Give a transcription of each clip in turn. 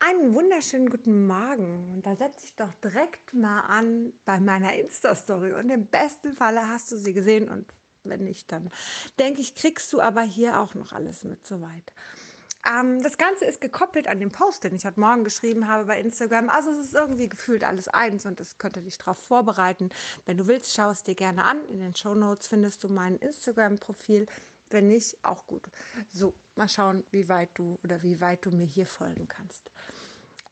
Einen wunderschönen guten Morgen. Und da setze ich doch direkt mal an bei meiner Insta-Story. Und im besten Falle hast du sie gesehen. Und wenn nicht, dann denke ich, kriegst du aber hier auch noch alles mit soweit. Ähm, das Ganze ist gekoppelt an den Post, den ich heute Morgen geschrieben habe bei Instagram. Also es ist irgendwie gefühlt alles eins und das könnte dich darauf vorbereiten. Wenn du willst, schau es dir gerne an. In den Show Notes findest du mein Instagram-Profil. Wenn nicht, auch gut. So, mal schauen, wie weit du oder wie weit du mir hier folgen kannst.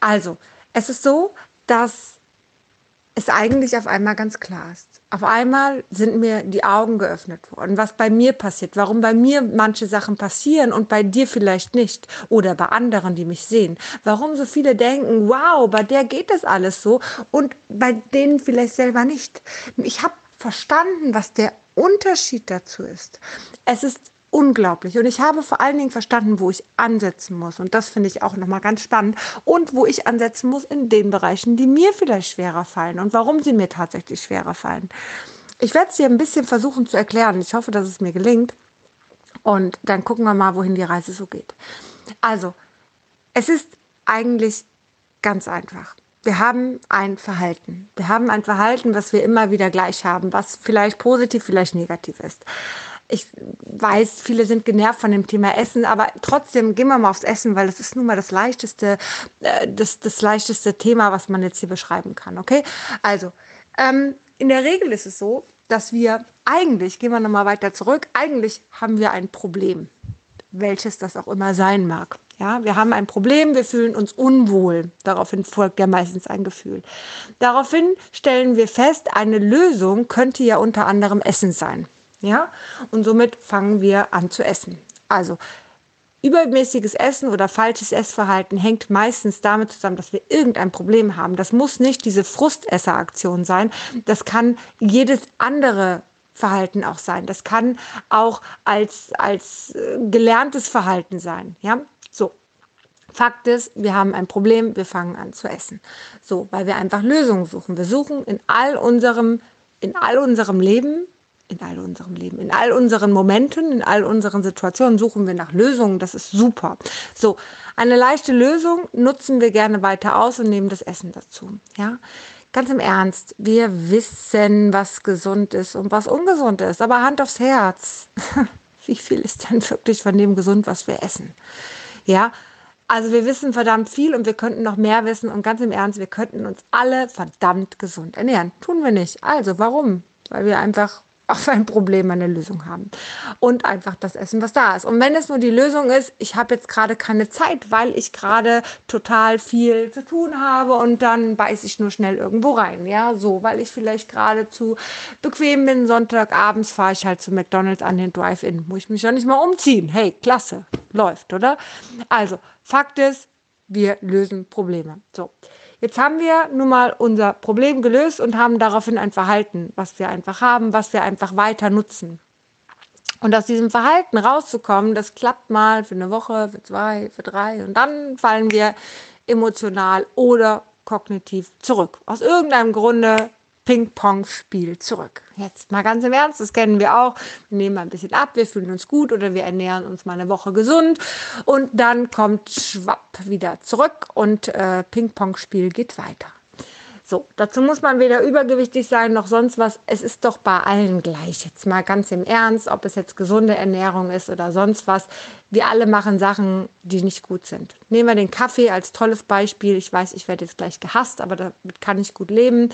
Also, es ist so, dass es eigentlich auf einmal ganz klar ist. Auf einmal sind mir die Augen geöffnet worden, was bei mir passiert, warum bei mir manche Sachen passieren und bei dir vielleicht nicht oder bei anderen, die mich sehen. Warum so viele denken, wow, bei der geht das alles so und bei denen vielleicht selber nicht. Ich habe verstanden, was der Unterschied dazu ist. Es ist unglaublich. Und ich habe vor allen Dingen verstanden, wo ich ansetzen muss. Und das finde ich auch nochmal ganz spannend. Und wo ich ansetzen muss in den Bereichen, die mir vielleicht schwerer fallen und warum sie mir tatsächlich schwerer fallen. Ich werde es dir ein bisschen versuchen zu erklären. Ich hoffe, dass es mir gelingt. Und dann gucken wir mal, wohin die Reise so geht. Also, es ist eigentlich ganz einfach wir haben ein Verhalten. Wir haben ein Verhalten, was wir immer wieder gleich haben, was vielleicht positiv, vielleicht negativ ist. Ich weiß, viele sind genervt von dem Thema Essen, aber trotzdem gehen wir mal aufs Essen, weil das ist nun mal das leichteste, äh, das, das leichteste Thema, was man jetzt hier beschreiben kann. Okay? Also, ähm, in der Regel ist es so, dass wir eigentlich, gehen wir nochmal weiter zurück, eigentlich haben wir ein Problem, welches das auch immer sein mag. Ja, wir haben ein Problem, wir fühlen uns unwohl. Daraufhin folgt ja meistens ein Gefühl. Daraufhin stellen wir fest, eine Lösung könnte ja unter anderem Essen sein. Ja, und somit fangen wir an zu essen. Also, Übermäßiges Essen oder falsches Essverhalten hängt meistens damit zusammen, dass wir irgendein Problem haben. Das muss nicht diese Frustesseraktion sein. Das kann jedes andere Verhalten auch sein. Das kann auch als, als äh, gelerntes Verhalten sein. Ja. Fakt ist, wir haben ein Problem, wir fangen an zu essen. So, weil wir einfach Lösungen suchen. Wir suchen in all unserem, in all unserem Leben, in all unserem Leben, in all unseren Momenten, in all unseren Situationen suchen wir nach Lösungen. Das ist super. So, eine leichte Lösung nutzen wir gerne weiter aus und nehmen das Essen dazu. Ja, ganz im Ernst. Wir wissen, was gesund ist und was ungesund ist. Aber Hand aufs Herz. Wie viel ist denn wirklich von dem gesund, was wir essen? Ja, also wir wissen verdammt viel und wir könnten noch mehr wissen und ganz im Ernst, wir könnten uns alle verdammt gesund ernähren. Tun wir nicht. Also warum? Weil wir einfach auf ein Problem eine Lösung haben. Und einfach das Essen, was da ist. Und wenn es nur die Lösung ist, ich habe jetzt gerade keine Zeit, weil ich gerade total viel zu tun habe und dann beiß ich nur schnell irgendwo rein. Ja, so, weil ich vielleicht gerade zu bequem bin. Sonntagabends fahre ich halt zu McDonalds an den Drive-In. Muss ich mich ja nicht mal umziehen. Hey, klasse. Läuft, oder? Also, Fakt ist, wir lösen Probleme. So. Jetzt haben wir nun mal unser Problem gelöst und haben daraufhin ein Verhalten, was wir einfach haben, was wir einfach weiter nutzen. Und aus diesem Verhalten rauszukommen, das klappt mal für eine Woche, für zwei, für drei und dann fallen wir emotional oder kognitiv zurück. Aus irgendeinem Grunde Ping-Pong-Spiel zurück. Jetzt mal ganz im Ernst, das kennen wir auch. Wir nehmen mal ein bisschen ab, wir fühlen uns gut oder wir ernähren uns mal eine Woche gesund und dann kommt Schwapp wieder zurück und äh, Ping-Pong-Spiel geht weiter. So, dazu muss man weder übergewichtig sein noch sonst was. Es ist doch bei allen gleich. Jetzt mal ganz im Ernst, ob es jetzt gesunde Ernährung ist oder sonst was. Wir alle machen Sachen, die nicht gut sind. Nehmen wir den Kaffee als tolles Beispiel. Ich weiß, ich werde jetzt gleich gehasst, aber damit kann ich gut leben.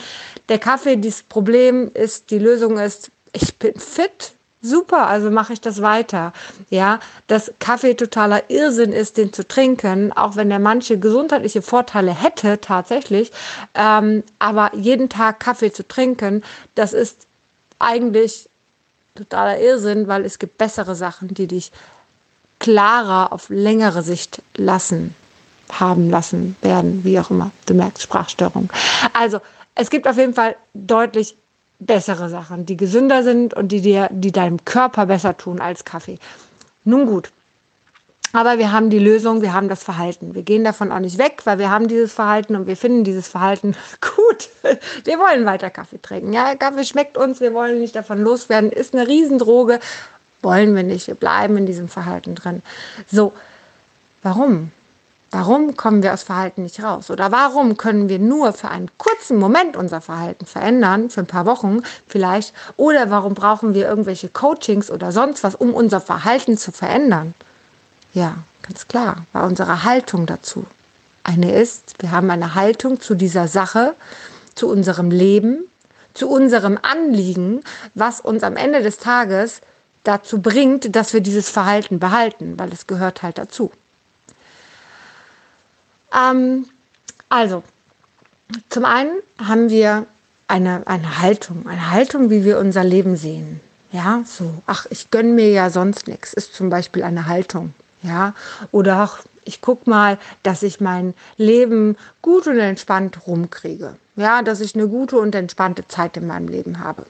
Der Kaffee, dieses Problem ist, die Lösung ist, ich bin fit, super, also mache ich das weiter. Ja, dass Kaffee totaler Irrsinn ist, den zu trinken, auch wenn der manche gesundheitliche Vorteile hätte tatsächlich. Ähm, aber jeden Tag Kaffee zu trinken, das ist eigentlich totaler Irrsinn, weil es gibt bessere Sachen, die dich klarer auf längere Sicht lassen, haben lassen werden, wie auch immer. Du merkst Sprachstörung. Also, es gibt auf jeden Fall deutlich bessere Sachen, die gesünder sind und die dir, die deinem Körper besser tun als Kaffee. Nun gut. Aber wir haben die Lösung, wir haben das Verhalten. Wir gehen davon auch nicht weg, weil wir haben dieses Verhalten und wir finden dieses Verhalten gut. Wir wollen weiter Kaffee trinken. Ja, Kaffee schmeckt uns, wir wollen nicht davon loswerden, ist eine Riesendroge. Wollen wir nicht, wir bleiben in diesem Verhalten drin. So, warum? Warum kommen wir aus Verhalten nicht raus? Oder warum können wir nur für einen kurzen Moment unser Verhalten verändern, für ein paar Wochen vielleicht? Oder warum brauchen wir irgendwelche Coachings oder sonst was, um unser Verhalten zu verändern? Ja, ganz klar, war unsere Haltung dazu. Eine ist, wir haben eine Haltung zu dieser Sache, zu unserem Leben, zu unserem Anliegen, was uns am Ende des Tages dazu bringt, dass wir dieses Verhalten behalten, weil es gehört halt dazu. Ähm, also, zum einen haben wir eine, eine Haltung, eine Haltung, wie wir unser Leben sehen. Ja, so, ach, ich gönne mir ja sonst nichts, ist zum Beispiel eine Haltung. Ja, oder ach, ich gucke mal, dass ich mein Leben gut und entspannt rumkriege. Ja, dass ich eine gute und entspannte Zeit in meinem Leben habe.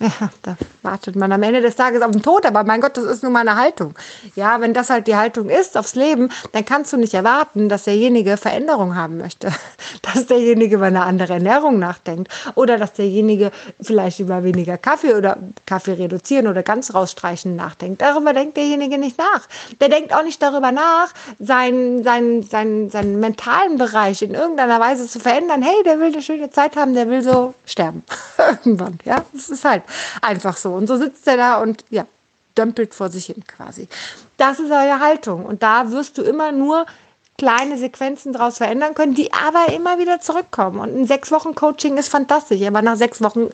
Ja, da wartet man am Ende des Tages auf den Tod, aber mein Gott, das ist nur meine Haltung. Ja, wenn das halt die Haltung ist aufs Leben, dann kannst du nicht erwarten, dass derjenige Veränderung haben möchte, dass derjenige über eine andere Ernährung nachdenkt oder dass derjenige vielleicht über weniger Kaffee oder Kaffee reduzieren oder ganz rausstreichen nachdenkt. Darüber denkt derjenige nicht nach. Der denkt auch nicht darüber nach, seinen, seinen, seinen, seinen mentalen Bereich in irgendeiner Weise zu verändern. Hey, der will eine schöne Zeit haben, der will so sterben. Irgendwann, ja, das ist halt. Einfach so. Und so sitzt er da und ja, dömpelt vor sich hin quasi. Das ist eure Haltung. Und da wirst du immer nur kleine Sequenzen daraus verändern können, die aber immer wieder zurückkommen. Und ein sechs Wochen Coaching ist fantastisch, aber nach sechs Wochen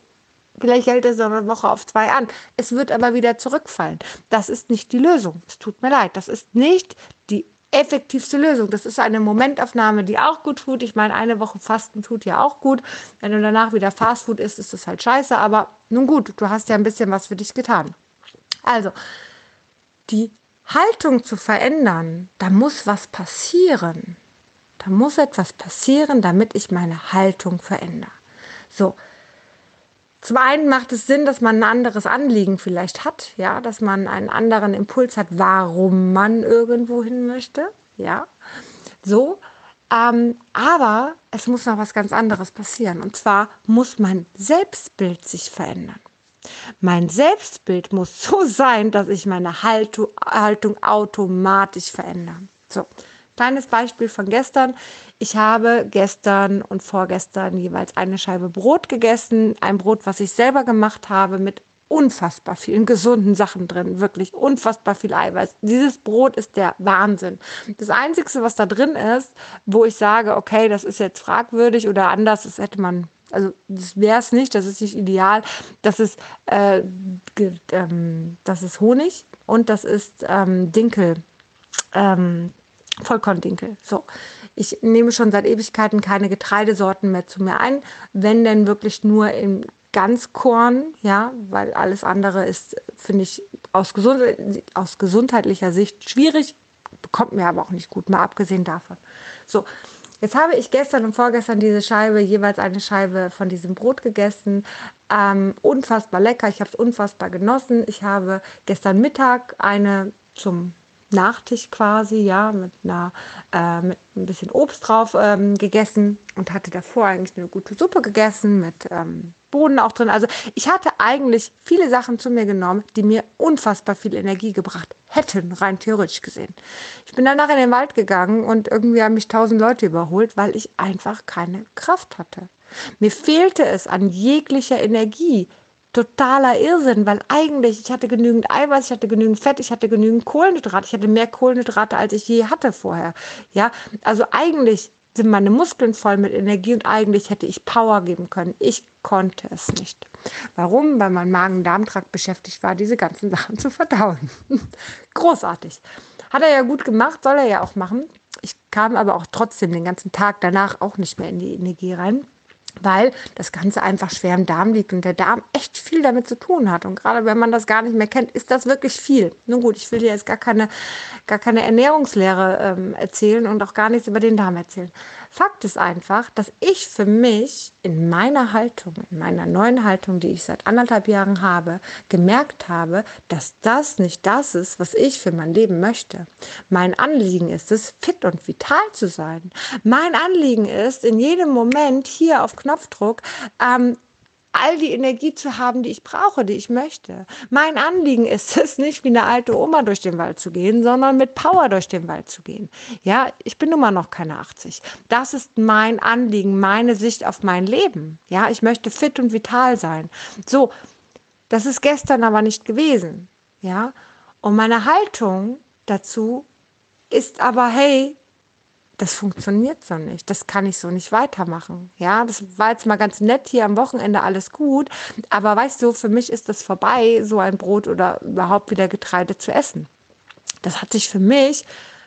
vielleicht hält es eine Woche auf zwei an. Es wird aber wieder zurückfallen. Das ist nicht die Lösung. Es tut mir leid. Das ist nicht die effektivste Lösung. Das ist eine Momentaufnahme, die auch gut tut. Ich meine, eine Woche Fasten tut ja auch gut. Wenn du danach wieder Fastfood isst, ist das halt scheiße. Aber nun gut, du hast ja ein bisschen was für dich getan. Also, die Haltung zu verändern, da muss was passieren. Da muss etwas passieren, damit ich meine Haltung verändere. So, zum einen macht es Sinn, dass man ein anderes Anliegen vielleicht hat, ja, dass man einen anderen Impuls hat, warum man irgendwo hin möchte, ja, so. Ähm, aber es muss noch was ganz anderes passieren. Und zwar muss mein Selbstbild sich verändern. Mein Selbstbild muss so sein, dass ich meine Haltung, Haltung automatisch verändere. So, Kleines Beispiel von gestern. Ich habe gestern und vorgestern jeweils eine Scheibe Brot gegessen. Ein Brot, was ich selber gemacht habe mit unfassbar vielen gesunden Sachen drin. Wirklich unfassbar viel Eiweiß. Dieses Brot ist der Wahnsinn. Das Einzige, was da drin ist, wo ich sage, okay, das ist jetzt fragwürdig oder anders, das hätte man also das wäre es nicht, das ist nicht ideal. Das ist, äh, ähm, das ist Honig und das ist ähm, Dinkel. Ähm, Vollkorndinkel. So, ich nehme schon seit Ewigkeiten keine Getreidesorten mehr zu mir ein, wenn denn wirklich nur in Ganzkorn, ja, weil alles andere ist, finde ich, aus, gesund, aus gesundheitlicher Sicht schwierig, bekommt mir aber auch nicht gut, mal abgesehen davon. So, jetzt habe ich gestern und vorgestern diese Scheibe, jeweils eine Scheibe von diesem Brot gegessen. Ähm, unfassbar lecker, ich habe es unfassbar genossen. Ich habe gestern Mittag eine zum Nachtisch quasi, ja, mit einer äh, mit ein bisschen Obst drauf ähm, gegessen und hatte davor eigentlich eine gute Suppe gegessen mit ähm, Boden auch drin. Also ich hatte eigentlich viele Sachen zu mir genommen, die mir unfassbar viel Energie gebracht hätten, rein theoretisch gesehen. Ich bin danach in den Wald gegangen und irgendwie haben mich tausend Leute überholt, weil ich einfach keine Kraft hatte. Mir fehlte es an jeglicher Energie totaler Irrsinn, weil eigentlich ich hatte genügend Eiweiß, ich hatte genügend Fett, ich hatte genügend Kohlenhydrate, ich hatte mehr Kohlenhydrate, als ich je hatte vorher. Ja, also eigentlich sind meine Muskeln voll mit Energie und eigentlich hätte ich Power geben können. Ich konnte es nicht. Warum? Weil mein Magen-Darm-Trakt beschäftigt war, diese ganzen Sachen zu verdauen. Großartig. Hat er ja gut gemacht, soll er ja auch machen. Ich kam aber auch trotzdem den ganzen Tag danach auch nicht mehr in die Energie rein weil das Ganze einfach schwer im Darm liegt und der Darm echt viel damit zu tun hat. Und gerade wenn man das gar nicht mehr kennt, ist das wirklich viel. Nun gut, ich will dir jetzt gar keine, gar keine Ernährungslehre ähm, erzählen und auch gar nichts über den Darm erzählen. Fakt ist einfach, dass ich für mich in meiner Haltung, in meiner neuen Haltung, die ich seit anderthalb Jahren habe, gemerkt habe, dass das nicht das ist, was ich für mein Leben möchte. Mein Anliegen ist es, fit und vital zu sein. Mein Anliegen ist, in jedem Moment hier auf Knopfdruck ähm, all die Energie zu haben, die ich brauche, die ich möchte. Mein Anliegen ist es nicht, wie eine alte Oma durch den Wald zu gehen, sondern mit Power durch den Wald zu gehen. Ja, ich bin nun mal noch keine 80. Das ist mein Anliegen, meine Sicht auf mein Leben. Ja, ich möchte fit und vital sein. So, das ist gestern aber nicht gewesen. Ja, und meine Haltung dazu ist aber, hey, das funktioniert so nicht. Das kann ich so nicht weitermachen. Ja, das war jetzt mal ganz nett hier am Wochenende alles gut. Aber weißt du, für mich ist das vorbei, so ein Brot oder überhaupt wieder Getreide zu essen. Das hat sich für mich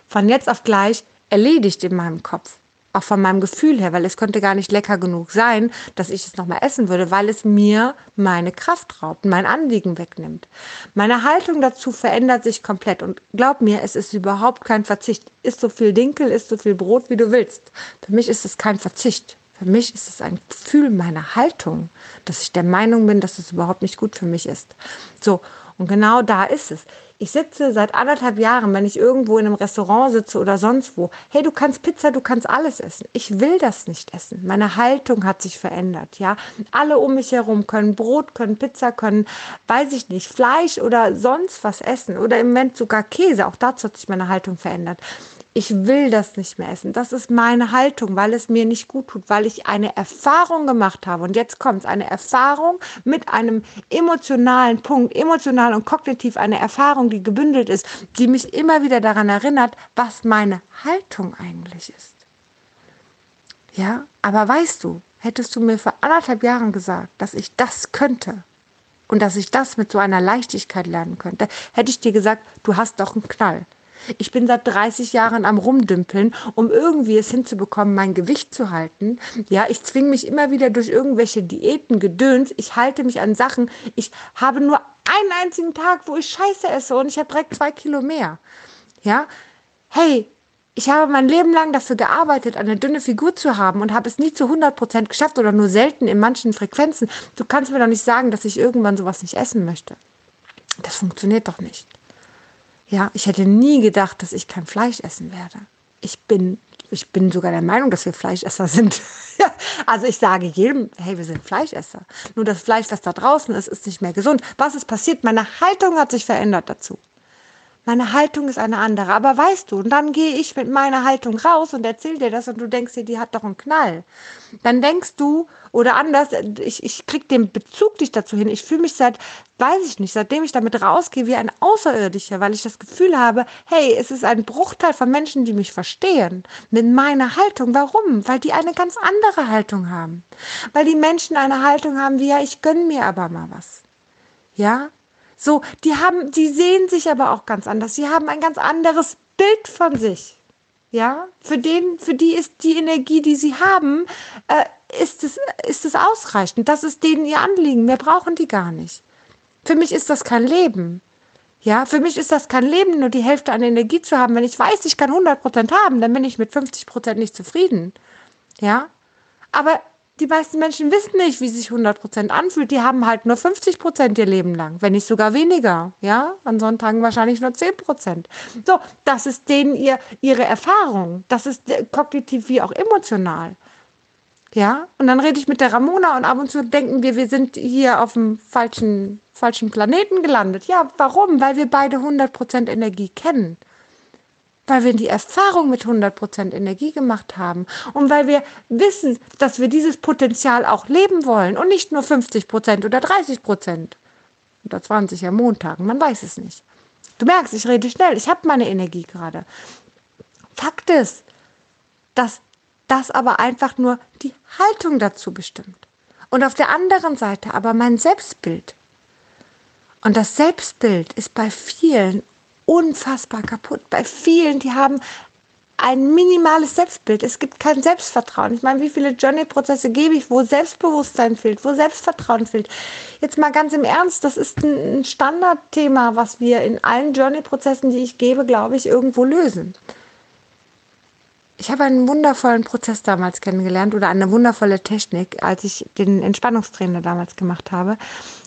von jetzt auf gleich erledigt in meinem Kopf auch von meinem Gefühl her, weil es könnte gar nicht lecker genug sein, dass ich es nochmal essen würde, weil es mir meine Kraft raubt, mein Anliegen wegnimmt. Meine Haltung dazu verändert sich komplett und glaub mir, es ist überhaupt kein Verzicht. Ist so viel Dinkel, ist so viel Brot, wie du willst. Für mich ist es kein Verzicht. Für mich ist es ein Gefühl meiner Haltung, dass ich der Meinung bin, dass es überhaupt nicht gut für mich ist. So, und genau da ist es. Ich sitze seit anderthalb Jahren, wenn ich irgendwo in einem Restaurant sitze oder sonst wo. Hey, du kannst Pizza, du kannst alles essen. Ich will das nicht essen. Meine Haltung hat sich verändert, ja. Alle um mich herum können Brot, können Pizza, können, weiß ich nicht, Fleisch oder sonst was essen oder im Moment sogar Käse. Auch dazu hat sich meine Haltung verändert ich will das nicht mehr essen. Das ist meine Haltung, weil es mir nicht gut tut, weil ich eine Erfahrung gemacht habe. Und jetzt kommt es, eine Erfahrung mit einem emotionalen Punkt, emotional und kognitiv eine Erfahrung, die gebündelt ist, die mich immer wieder daran erinnert, was meine Haltung eigentlich ist. Ja, aber weißt du, hättest du mir vor anderthalb Jahren gesagt, dass ich das könnte und dass ich das mit so einer Leichtigkeit lernen könnte, hätte ich dir gesagt, du hast doch einen Knall. Ich bin seit 30 Jahren am Rumdümpeln, um irgendwie es hinzubekommen, mein Gewicht zu halten. Ja, ich zwinge mich immer wieder durch irgendwelche Diäten, Gedöns. Ich halte mich an Sachen. Ich habe nur einen einzigen Tag, wo ich Scheiße esse und ich habe direkt zwei Kilo mehr. Ja, hey, ich habe mein Leben lang dafür gearbeitet, eine dünne Figur zu haben und habe es nie zu 100 Prozent geschafft oder nur selten in manchen Frequenzen. Du kannst mir doch nicht sagen, dass ich irgendwann sowas nicht essen möchte. Das funktioniert doch nicht. Ja, ich hätte nie gedacht, dass ich kein Fleisch essen werde. Ich bin, ich bin sogar der Meinung, dass wir Fleischesser sind. also ich sage jedem, hey, wir sind Fleischesser. Nur das Fleisch, das da draußen ist, ist nicht mehr gesund. Was ist passiert? Meine Haltung hat sich verändert dazu. Meine Haltung ist eine andere. Aber weißt du, und dann gehe ich mit meiner Haltung raus und erzähle dir das und du denkst dir, die hat doch einen Knall. Dann denkst du, oder anders, ich, ich krieg den Bezug nicht dazu hin. Ich fühle mich seit, weiß ich nicht, seitdem ich damit rausgehe, wie ein Außerirdischer, weil ich das Gefühl habe, hey, es ist ein Bruchteil von Menschen, die mich verstehen. Mit meiner Haltung. Warum? Weil die eine ganz andere Haltung haben. Weil die Menschen eine Haltung haben wie, ja, ich gönne mir aber mal was. Ja, so, die haben, die sehen sich aber auch ganz anders. Sie haben ein ganz anderes Bild von sich. Ja, für den, für die ist die Energie, die sie haben, äh, ist es, ist es ausreichend. Das ist denen ihr Anliegen. Mehr brauchen die gar nicht. Für mich ist das kein Leben. Ja, für mich ist das kein Leben, nur die Hälfte an Energie zu haben. Wenn ich weiß, ich kann 100 Prozent haben, dann bin ich mit 50 Prozent nicht zufrieden. Ja, aber die meisten Menschen wissen nicht, wie sich 100% anfühlt. Die haben halt nur 50% ihr Leben lang, wenn nicht sogar weniger. Ja, an Sonntagen wahrscheinlich nur 10%. So, das ist denen ihr, ihre Erfahrung. Das ist kognitiv wie auch emotional. Ja, und dann rede ich mit der Ramona und ab und zu denken wir, wir sind hier auf dem falschen, falschen Planeten gelandet. Ja, warum? Weil wir beide 100% Energie kennen weil wir die Erfahrung mit 100% Energie gemacht haben und weil wir wissen, dass wir dieses Potenzial auch leben wollen und nicht nur 50% oder 30% oder 20 am Montag, man weiß es nicht. Du merkst, ich rede schnell, ich habe meine Energie gerade. Fakt ist, dass das aber einfach nur die Haltung dazu bestimmt. Und auf der anderen Seite aber mein Selbstbild. Und das Selbstbild ist bei vielen unfassbar kaputt. Bei vielen, die haben ein minimales Selbstbild. Es gibt kein Selbstvertrauen. Ich meine, wie viele Journey-Prozesse gebe ich, wo Selbstbewusstsein fehlt, wo Selbstvertrauen fehlt. Jetzt mal ganz im Ernst, das ist ein Standardthema, was wir in allen Journey-Prozessen, die ich gebe, glaube ich, irgendwo lösen. Ich habe einen wundervollen Prozess damals kennengelernt oder eine wundervolle Technik, als ich den Entspannungstrainer damals gemacht habe,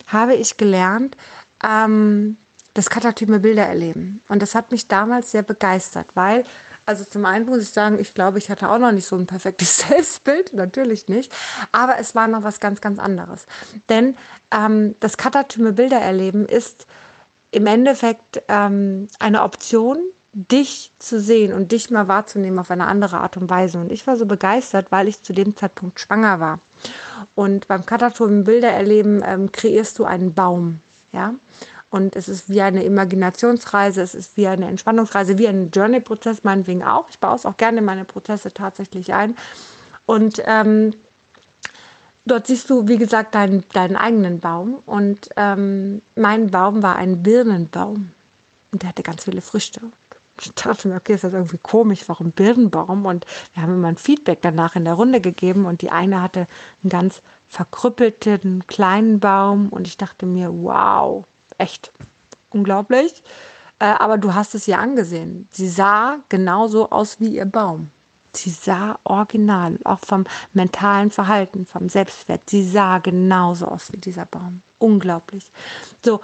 habe ich gelernt, ähm, das katatyme Bilder erleben. Und das hat mich damals sehr begeistert, weil Also zum einen muss ich sagen, ich glaube, ich hatte auch noch nicht so ein perfektes Selbstbild, natürlich nicht. Aber es war noch was ganz, ganz anderes. Denn ähm, das Katatyme Bilder erleben ist im Endeffekt ähm, eine Option, dich zu sehen und dich mal wahrzunehmen auf eine andere Art und Weise. Und ich war so begeistert, weil ich zu dem Zeitpunkt schwanger war. Und beim Kataturm Bilder erleben ähm, kreierst du einen Baum, ja. Und es ist wie eine Imaginationsreise, es ist wie eine Entspannungsreise, wie ein Journey-Prozess meinetwegen auch. Ich baue es auch gerne in meine Prozesse tatsächlich ein. Und ähm, dort siehst du, wie gesagt, deinen, deinen eigenen Baum. Und ähm, mein Baum war ein Birnenbaum. Und der hatte ganz viele Früchte ich dachte mir, okay, ist das irgendwie komisch, warum Birnenbaum? Und wir haben immer ein Feedback danach in der Runde gegeben und die eine hatte einen ganz verkrüppelten kleinen Baum und ich dachte mir, wow, echt unglaublich. Äh, aber du hast es ihr angesehen. Sie sah genauso aus wie ihr Baum. Sie sah original, auch vom mentalen Verhalten, vom Selbstwert. Sie sah genauso aus wie dieser Baum. Unglaublich. So,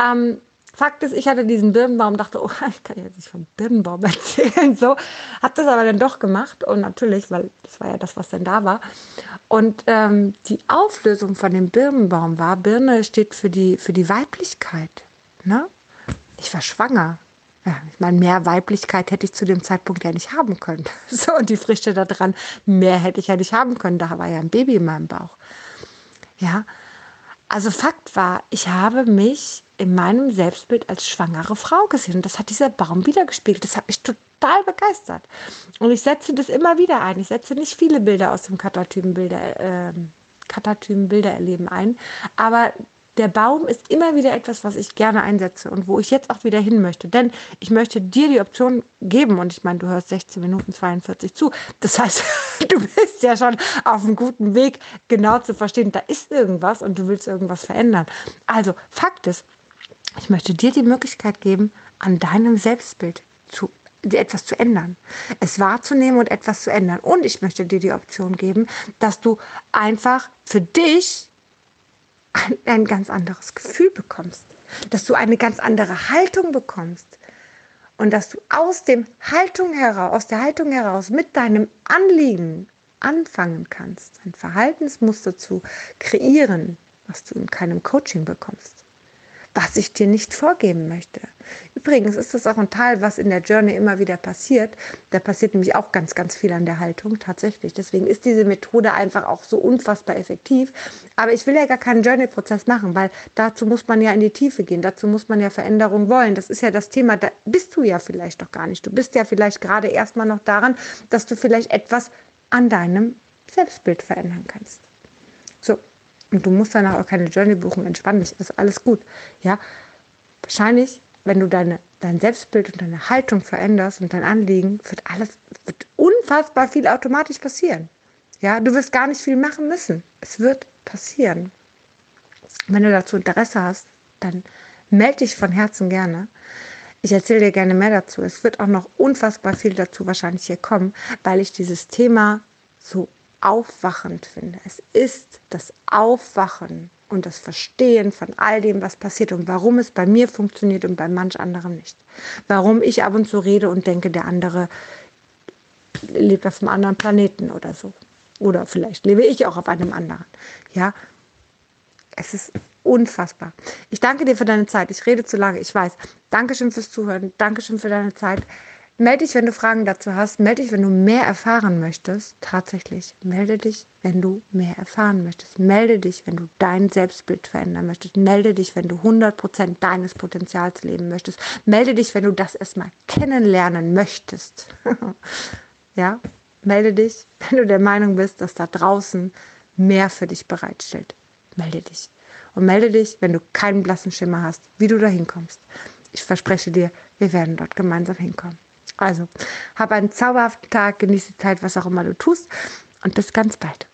ähm, Fakt ist, ich hatte diesen Birnenbaum, dachte, oh, ich kann jetzt nicht vom Birnenbaum erzählen, so. Hab das aber dann doch gemacht und natürlich, weil das war ja das, was dann da war. Und ähm, die Auflösung von dem Birnenbaum war, Birne steht für die, für die Weiblichkeit. Ne? Ich war schwanger. Ja, ich meine, mehr Weiblichkeit hätte ich zu dem Zeitpunkt ja nicht haben können. So, und die Frische da dran, mehr hätte ich ja nicht haben können. Da war ja ein Baby in meinem Bauch. Ja, also Fakt war, ich habe mich in meinem Selbstbild als schwangere Frau gesehen. Und das hat dieser Baum wiedergespiegelt. Das hat mich total begeistert. Und ich setze das immer wieder ein. Ich setze nicht viele Bilder aus dem Katatypen-Bilder äh, ein. Aber der Baum ist immer wieder etwas, was ich gerne einsetze und wo ich jetzt auch wieder hin möchte. Denn ich möchte dir die Option geben und ich meine, du hörst 16 Minuten 42 zu. Das heißt, du bist ja schon auf einem guten Weg, genau zu verstehen, da ist irgendwas und du willst irgendwas verändern. Also, Fakt ist, ich möchte dir die Möglichkeit geben, an deinem Selbstbild zu etwas zu ändern, es wahrzunehmen und etwas zu ändern. Und ich möchte dir die Option geben, dass du einfach für dich ein, ein ganz anderes Gefühl bekommst, dass du eine ganz andere Haltung bekommst und dass du aus dem Haltung heraus, aus der Haltung heraus mit deinem Anliegen anfangen kannst, ein Verhaltensmuster zu kreieren, was du in keinem Coaching bekommst was ich dir nicht vorgeben möchte. Übrigens ist das auch ein Teil, was in der Journey immer wieder passiert. Da passiert nämlich auch ganz, ganz viel an der Haltung tatsächlich. Deswegen ist diese Methode einfach auch so unfassbar effektiv. Aber ich will ja gar keinen Journey-Prozess machen, weil dazu muss man ja in die Tiefe gehen. Dazu muss man ja Veränderung wollen. Das ist ja das Thema. Da bist du ja vielleicht doch gar nicht. Du bist ja vielleicht gerade erstmal noch daran, dass du vielleicht etwas an deinem Selbstbild verändern kannst. So, und du musst danach auch keine Journey buchen, entspann dich, ist alles gut. Ja, wahrscheinlich, wenn du deine, dein Selbstbild und deine Haltung veränderst und dein Anliegen, wird alles, wird unfassbar viel automatisch passieren. Ja, du wirst gar nicht viel machen müssen. Es wird passieren. Wenn du dazu Interesse hast, dann melde dich von Herzen gerne. Ich erzähle dir gerne mehr dazu. Es wird auch noch unfassbar viel dazu wahrscheinlich hier kommen, weil ich dieses Thema so aufwachend finde. Es ist das Aufwachen und das Verstehen von all dem, was passiert und warum es bei mir funktioniert und bei manch anderem nicht. Warum ich ab und zu rede und denke, der andere lebt auf einem anderen Planeten oder so. Oder vielleicht lebe ich auch auf einem anderen. Ja, es ist unfassbar. Ich danke dir für deine Zeit. Ich rede zu lange, ich weiß. Dankeschön fürs Zuhören. Dankeschön für deine Zeit. Melde dich, wenn du Fragen dazu hast. Melde dich, wenn du mehr erfahren möchtest. Tatsächlich. Melde dich, wenn du mehr erfahren möchtest. Melde dich, wenn du dein Selbstbild verändern möchtest. Melde dich, wenn du 100% deines Potenzials leben möchtest. Melde dich, wenn du das erstmal kennenlernen möchtest. ja? Melde dich, wenn du der Meinung bist, dass da draußen mehr für dich bereitstellt. Melde dich. Und melde dich, wenn du keinen blassen Schimmer hast, wie du da hinkommst. Ich verspreche dir, wir werden dort gemeinsam hinkommen. Also, hab einen zauberhaften Tag, genieße die Zeit, was auch immer du tust und bis ganz bald.